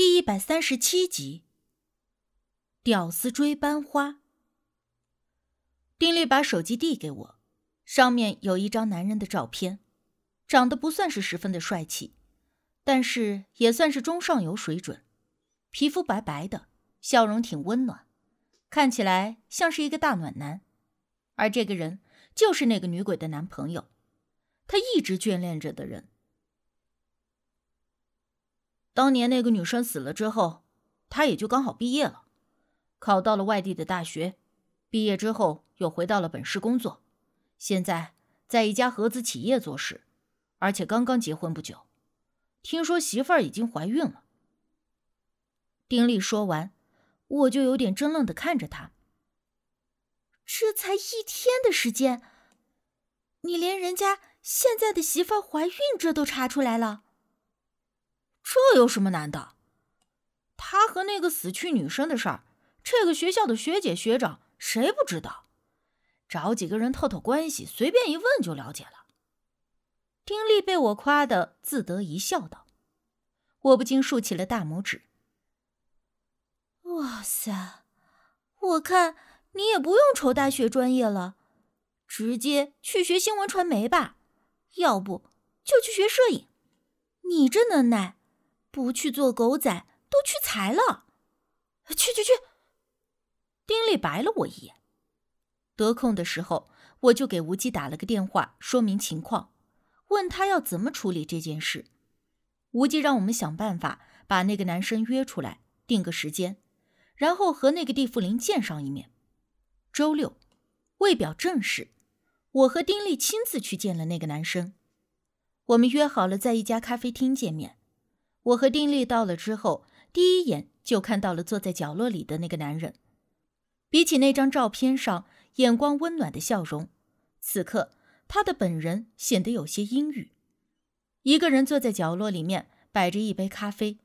第一百三十七集，屌丝追班花。丁力把手机递给我，上面有一张男人的照片，长得不算是十分的帅气，但是也算是中上游水准，皮肤白白的，笑容挺温暖，看起来像是一个大暖男。而这个人就是那个女鬼的男朋友，他一直眷恋着的人。当年那个女生死了之后，他也就刚好毕业了，考到了外地的大学，毕业之后又回到了本市工作，现在在一家合资企业做事，而且刚刚结婚不久，听说媳妇儿已经怀孕了。丁力说完，我就有点怔愣的看着他。这才一天的时间，你连人家现在的媳妇儿怀孕这都查出来了？这有什么难的？他和那个死去女生的事儿，这个学校的学姐学长谁不知道？找几个人透透关系，随便一问就了解了。丁力被我夸的自得一笑，道：“我不禁竖起了大拇指。哇塞，我看你也不用愁大学专业了，直接去学新闻传媒吧，要不就去学摄影。你这能耐！”不去做狗仔，都屈才了。去去去！丁力白了我一眼。得空的时候，我就给吴忌打了个电话，说明情况，问他要怎么处理这件事。吴忌让我们想办法把那个男生约出来，定个时间，然后和那个地富林见上一面。周六，为表正事，我和丁力亲自去见了那个男生。我们约好了在一家咖啡厅见面。我和丁力到了之后，第一眼就看到了坐在角落里的那个男人。比起那张照片上眼光温暖的笑容，此刻他的本人显得有些阴郁。一个人坐在角落里面，摆着一杯咖啡，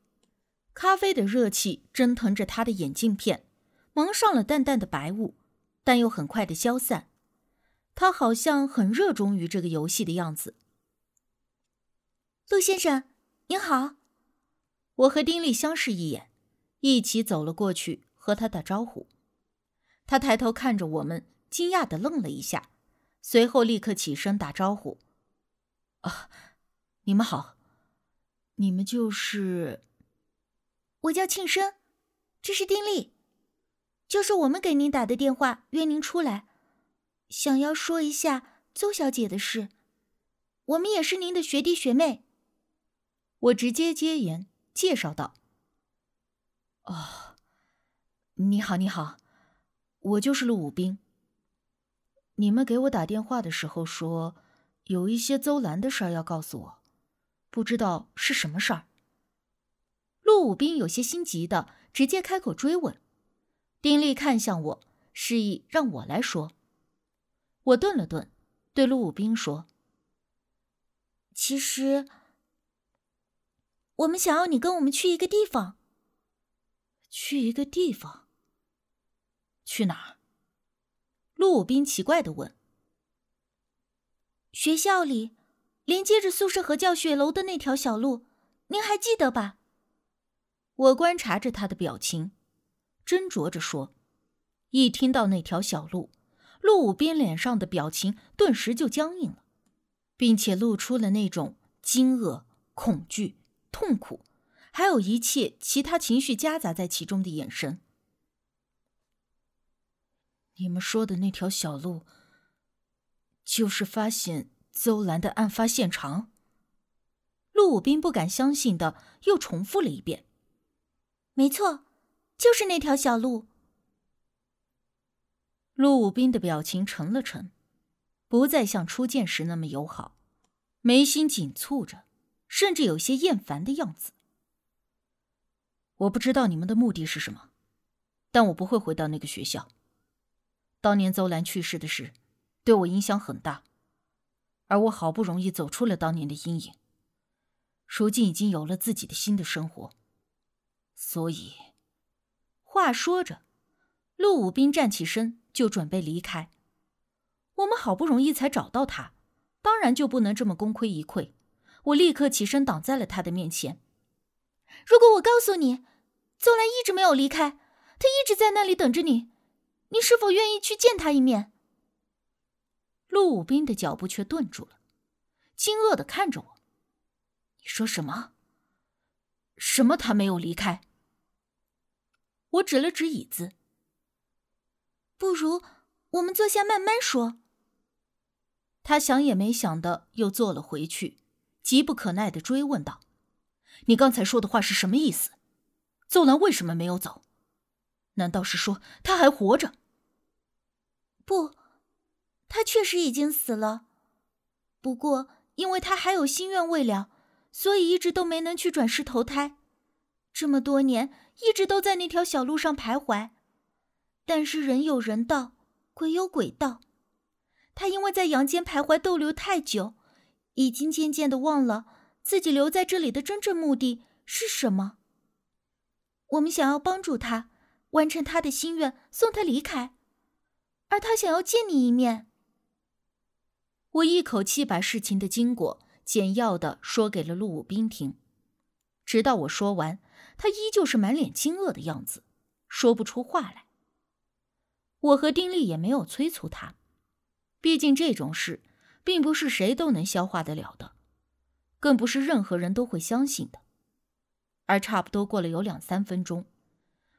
咖啡的热气蒸腾着他的眼镜片，蒙上了淡淡的白雾，但又很快的消散。他好像很热衷于这个游戏的样子。陆先生，您好。我和丁力相视一眼，一起走了过去和他打招呼。他抬头看着我们，惊讶的愣了一下，随后立刻起身打招呼：“啊，你们好，你们就是……我叫庆生，这是丁力，就是我们给您打的电话，约您出来，想要说一下邹小姐的事。我们也是您的学弟学妹。”我直接接言。介绍道：“哦，你好，你好，我就是陆武斌。你们给我打电话的时候说，有一些邹兰的事儿要告诉我，不知道是什么事儿。”陆武斌有些心急的直接开口追问。丁力看向我，示意让我来说。我顿了顿，对陆武斌说：“其实……”我们想要你跟我们去一个地方。去一个地方？去哪儿？陆武斌奇怪的问。学校里连接着宿舍和教学楼的那条小路，您还记得吧？我观察着他的表情，斟酌着说。一听到那条小路，陆武斌脸上的表情顿时就僵硬了，并且露出了那种惊愕、恐惧。痛苦，还有一切其他情绪夹杂在其中的眼神。你们说的那条小路，就是发现邹兰的案发现场？陆武斌不敢相信的又重复了一遍：“没错，就是那条小路。”陆武斌的表情沉了沉，不再像初见时那么友好，眉心紧蹙着。甚至有些厌烦的样子。我不知道你们的目的是什么，但我不会回到那个学校。当年邹兰去世的事，对我影响很大，而我好不容易走出了当年的阴影，如今已经有了自己的新的生活，所以，话说着，陆武斌站起身就准备离开。我们好不容易才找到他，当然就不能这么功亏一篑。我立刻起身挡在了他的面前。如果我告诉你，邹兰一直没有离开，他一直在那里等着你，你是否愿意去见他一面？”陆武斌的脚步却顿住了，惊愕的看着我：“你说什么？什么？他没有离开？”我指了指椅子：“不如我们坐下慢慢说。”他想也没想的又坐了回去，急不可耐的追问道：“你刚才说的话是什么意思？邹兰为什么没有走？难道是说他还活着？”“不，他确实已经死了。不过因为他还有心愿未了，所以一直都没能去转世投胎。这么多年一直都在那条小路上徘徊。但是人有人道，鬼有鬼道。”他因为在阳间徘徊逗留太久，已经渐渐的忘了自己留在这里的真正目的是什么。我们想要帮助他完成他的心愿，送他离开，而他想要见你一面。我一口气把事情的经过简要的说给了陆武斌听，直到我说完，他依旧是满脸惊愕的样子，说不出话来。我和丁力也没有催促他。毕竟这种事，并不是谁都能消化得了的，更不是任何人都会相信的。而差不多过了有两三分钟，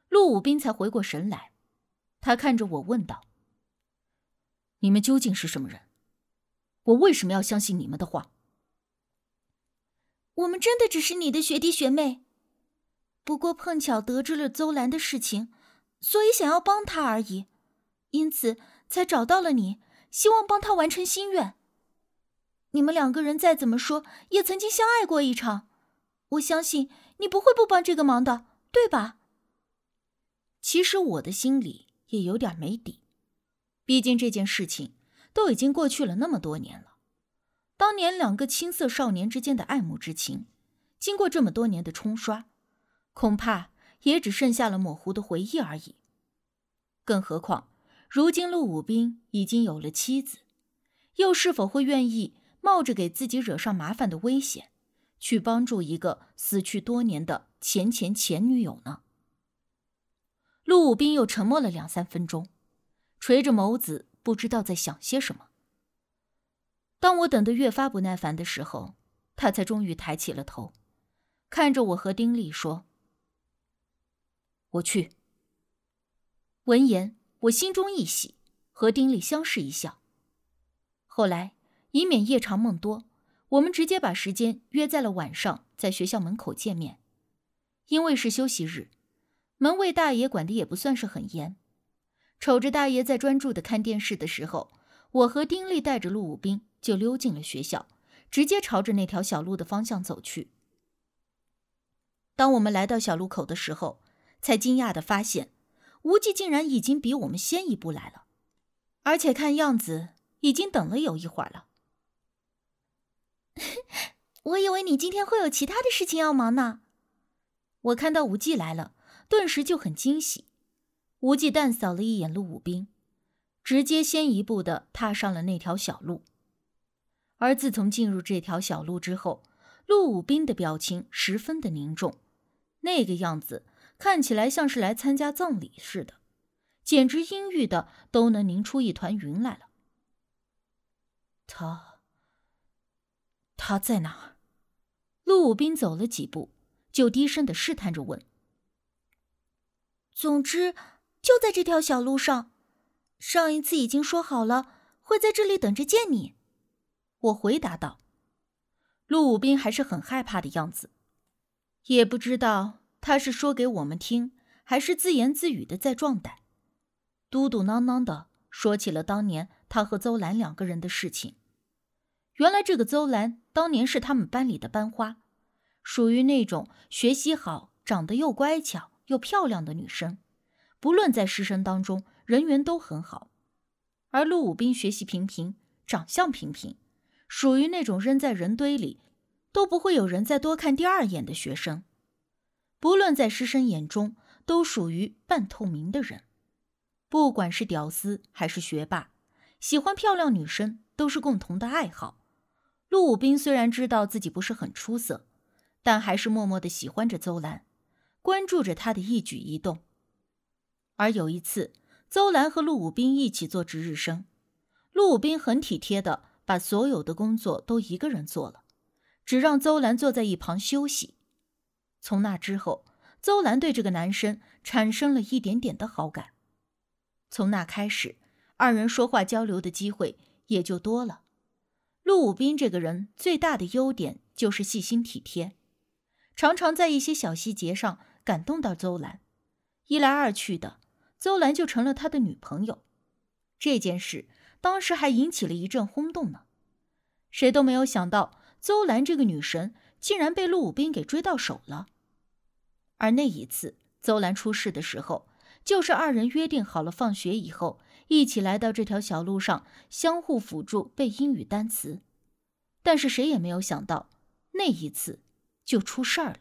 陆武斌才回过神来，他看着我问道：“你们究竟是什么人？我为什么要相信你们的话？”我们真的只是你的学弟学妹，不过碰巧得知了邹兰的事情，所以想要帮他而已，因此才找到了你。希望帮他完成心愿。你们两个人再怎么说，也曾经相爱过一场。我相信你不会不帮这个忙的，对吧？其实我的心里也有点没底，毕竟这件事情都已经过去了那么多年了。当年两个青涩少年之间的爱慕之情，经过这么多年的冲刷，恐怕也只剩下了模糊的回忆而已。更何况……如今陆武斌已经有了妻子，又是否会愿意冒着给自己惹上麻烦的危险，去帮助一个死去多年的前前前女友呢？陆武斌又沉默了两三分钟，垂着眸子，不知道在想些什么。当我等得越发不耐烦的时候，他才终于抬起了头，看着我和丁力说：“我去。”闻言。我心中一喜，和丁力相视一笑。后来，以免夜长梦多，我们直接把时间约在了晚上，在学校门口见面。因为是休息日，门卫大爷管的也不算是很严。瞅着大爷在专注的看电视的时候，我和丁力带着陆武斌就溜进了学校，直接朝着那条小路的方向走去。当我们来到小路口的时候，才惊讶的发现。无忌竟然已经比我们先一步来了，而且看样子已经等了有一会儿了。我以为你今天会有其他的事情要忙呢。我看到无忌来了，顿时就很惊喜。无忌淡扫了一眼陆武兵，直接先一步的踏上了那条小路。而自从进入这条小路之后，陆武兵的表情十分的凝重，那个样子。看起来像是来参加葬礼似的，简直阴郁的都能凝出一团云来了。他，他在哪儿？陆武斌走了几步，就低声的试探着问。总之，就在这条小路上。上一次已经说好了，会在这里等着见你。我回答道。陆武斌还是很害怕的样子，也不知道。他是说给我们听，还是自言自语的在壮胆？嘟嘟囔囔的说起了当年他和邹兰两个人的事情。原来这个邹兰当年是他们班里的班花，属于那种学习好、长得又乖巧又漂亮的女生，不论在师生当中人缘都很好。而陆武斌学习平平，长相平平，属于那种扔在人堆里都不会有人再多看第二眼的学生。不论在师生眼中，都属于半透明的人。不管是屌丝还是学霸，喜欢漂亮女生都是共同的爱好。陆武斌虽然知道自己不是很出色，但还是默默的喜欢着邹兰，关注着她的一举一动。而有一次，邹兰和陆武斌一起做值日生，陆武斌很体贴的把所有的工作都一个人做了，只让邹兰坐在一旁休息。从那之后，邹兰对这个男生产生了一点点的好感。从那开始，二人说话交流的机会也就多了。陆武斌这个人最大的优点就是细心体贴，常常在一些小细节上感动到邹兰。一来二去的。邹兰就成了他的女朋友，这件事当时还引起了一阵轰动呢。谁都没有想到，邹兰这个女神竟然被陆武斌给追到手了。而那一次，邹兰出事的时候，就是二人约定好了，放学以后一起来到这条小路上，相互辅助背英语单词。但是谁也没有想到，那一次就出事儿了。